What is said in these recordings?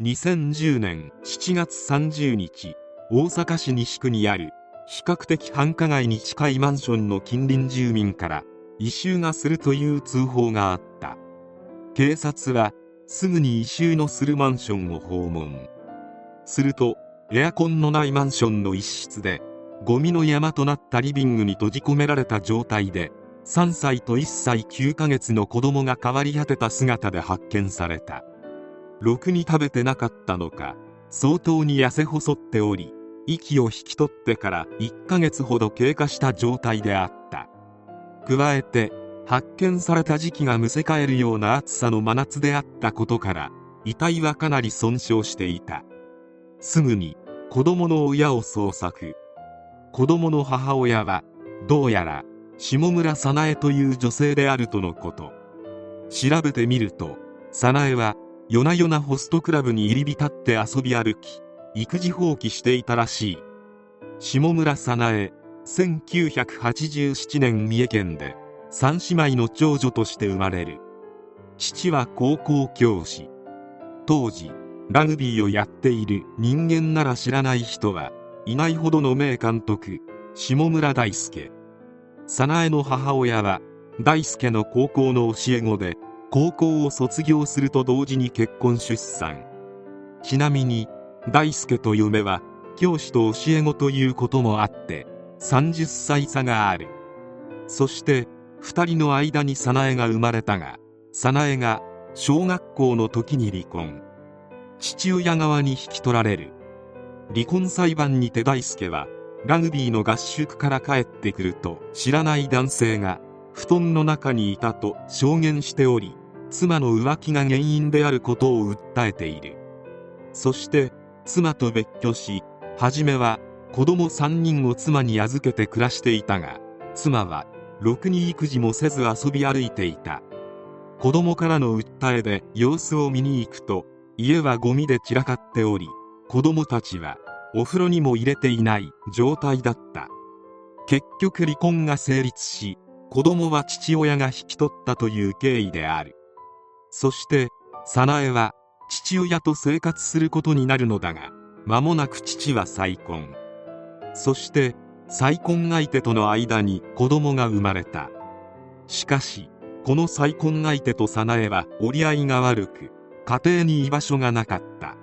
2010年7月30日大阪市西区にある比較的繁華街に近いマンションの近隣住民から異臭がするという通報があった。警察はすぐに異臭のするマンションを訪問。するとエアコンのないマンションの一室でゴミの山となったリビングに閉じ込められた状態で3歳と1歳9ヶ月の子供が変わり果てた姿で発見された。ろくに食べてなかったのか相当に痩せ細っており息を引き取ってから1ヶ月ほど経過した状態であった。加えて発見された時期がむせ返るような暑さの真夏であったことから遺体はかなり損傷していた。すぐに子供の親を捜索。子供の母親はどうやら下村早苗という女性であるとのこと。調べてみると早苗は夜な夜なホストクラブに入り浸って遊び歩き育児放棄していたらしい。下村早苗1987年三重県で三姉妹の長女として生まれる。父は高校教師。当時ラグビーをやっている人間なら知らない人はいないほどの名監督下村大輔。早苗の母親は大輔の高校の教え子で高校を卒業すると同時に結婚出産。ちなみに大輔と嫁は教師と教え子ということもあって30歳差がある。そして2人の間に早苗が生まれたが早苗が小学校の時に離婚。父親側に引き取られる。離婚裁判にて大輔はラグビーの合宿から帰ってくると知らない男性が布団の中にいたと証言しており妻の浮気が原因であることを訴えている。そして妻と別居し初めは子供3人を妻に預けて暮らしていたが妻はろくに育児もせず遊び歩いていた。子供からの訴えで様子を見に行くと家はゴミで散らかっており子供たちはお風呂にも入れていない状態だった。結局離婚が成立し子供は父親が引き取ったという経緯である。そして早苗は父親と生活することになるのだが間もなく父は再婚。そして再婚相手との間に子供が生まれた。しかしこの再婚相手と早苗は折り合いが悪く家庭に居場所がなかった。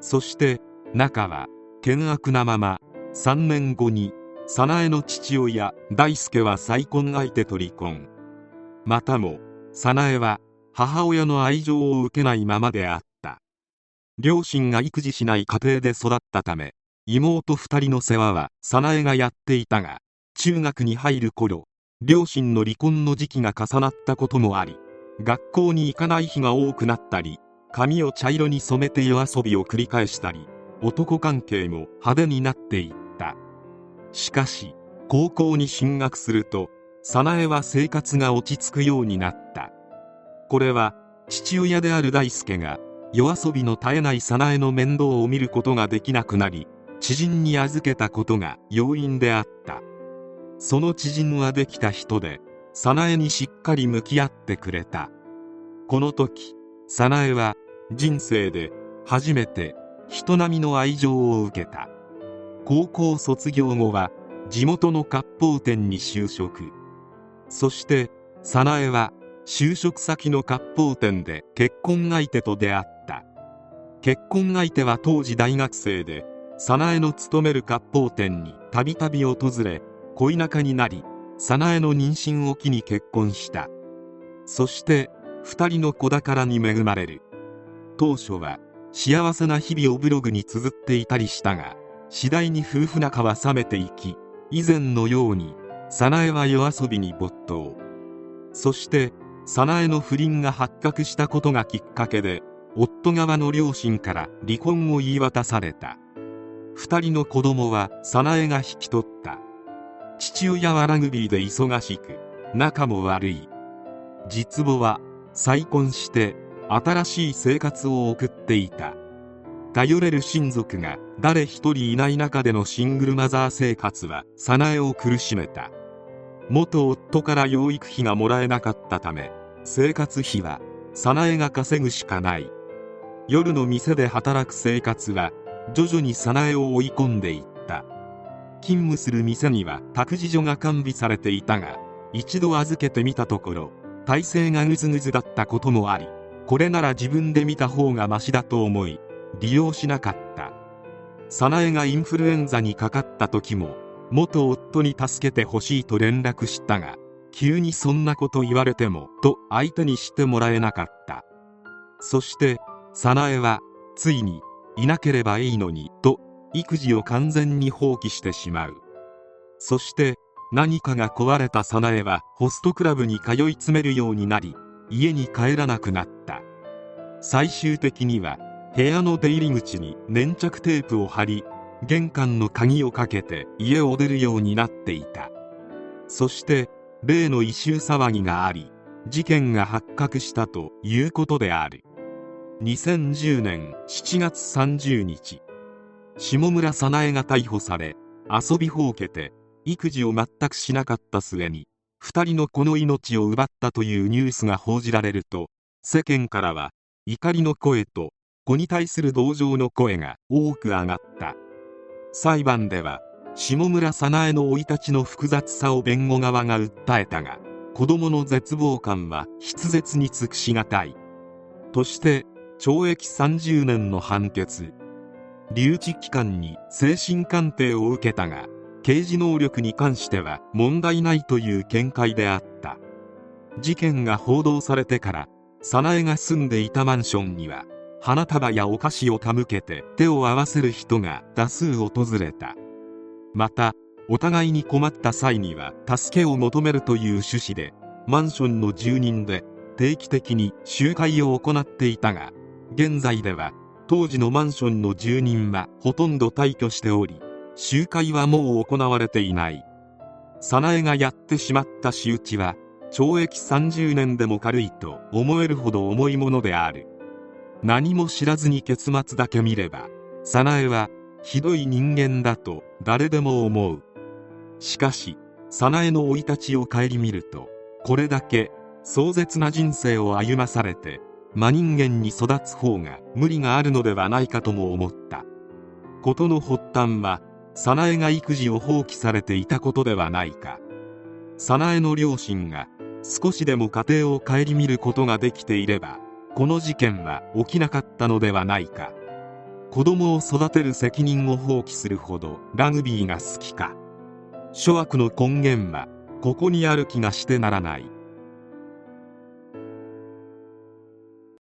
そして仲は険悪なまま3年後に早苗の父親大輔は再婚相手と離婚。またも早苗は母親の愛情を受けないままであった。両親が育児しない家庭で育ったため妹2人の世話は早苗がやっていたが中学に入る頃両親の離婚の時期が重なったこともあり学校に行かない日が多くなったり髪を茶色に染めて夜遊びを繰り返したり男関係も派手になっていった。しかし高校に進学すると早苗は生活が落ち着くようになった。これは父親である大輔が夜遊びの絶えない早苗の面倒を見ることができなくなり知人に預けたことが要因であった。その知人はできた人で早苗にしっかり向き合ってくれた。この時早苗は人生で初めて人並みの愛情を受けた。高校卒業後は地元の割烹店に就職。そして早苗は就職先の割烹店で結婚相手と出会った。結婚相手は当時大学生で早苗の勤める割烹店にたびたび訪れ恋仲になり早苗の妊娠を機に結婚した。そして2人の子宝に恵まれる。当初は幸せな日々をブログに綴っていたりしたが次第に夫婦仲は冷めていき以前のように早苗は夜遊びに没頭。そして早苗の不倫が発覚したことがきっかけで夫側の両親から離婚を言い渡された。2人の子供は早苗が引き取った。父親はラグビーで忙しく仲も悪い。実母は再婚して新しい生活を送っていた。頼れる親族が誰一人いない中でのシングルマザー生活は早苗を苦しめた。元夫から養育費がもらえなかったため生活費は早苗が稼ぐしかない。夜の店で働く生活は徐々に早苗を追い込んでいった。勤務する店には託児所が完備されていたが一度預けてみたところ体勢がぐずぐずだったこともありこれなら自分で見た方がマシだと思い利用しなかった。早苗がインフルエンザにかかった時も元夫に助けてほしいと連絡したが急にそんなこと言われてもと相手にしてもらえなかった。そして早苗はついにいなければいいのにと育児を完全に放棄してしまう。そして何かが壊れた早苗はホストクラブに通い詰めるようになり家に帰らなくなった。最終的には部屋の出入り口に粘着テープを貼り玄関の鍵をかけて家を出るようになっていた。そして例の異臭騒ぎがあり事件が発覚したということである。2010年7月30日下村早苗が逮捕され遊びほうけて育児を全くしなかった末に2人の子の命を奪ったというニュースが報じられると世間からは怒りの声と子に対する同情の声が多く上がった。裁判では下村早苗の生い立ちの複雑さを弁護側が訴えたが子供の絶望感は筆舌に尽くしがたい。として懲役30年の判決留置期間に精神鑑定を受けたが刑事能力に関しては問題ないという見解であった。事件が報道されてから早苗が住んでいたマンションには花束やお菓子を手向けて手を合わせる人が多数訪れた。またお互いに困った際には助けを求めるという趣旨でマンションの住人で定期的に集会を行っていたが現在では当時のマンションの住人はほとんど退去しており集会はもう行われていない。早苗がやってしまった仕打ちは懲役30年でも軽いと思えるほど重いものである。何も知らずに結末だけ見れば早苗はひどい人間だと誰でも思う。しかし早苗の生い立ちを顧みるとこれだけ壮絶な人生を歩まされて真人間に育つ方が無理があるのではないかとも思った。事の発端は早苗が育児を放棄されていたことではないか。早苗の両親が少しでも家庭を顧みることができていればこの事件は起きなかったのではないか。子供を育てる責任を放棄するほどラグビーが好きか。諸悪の根源はここにある気がしてならない。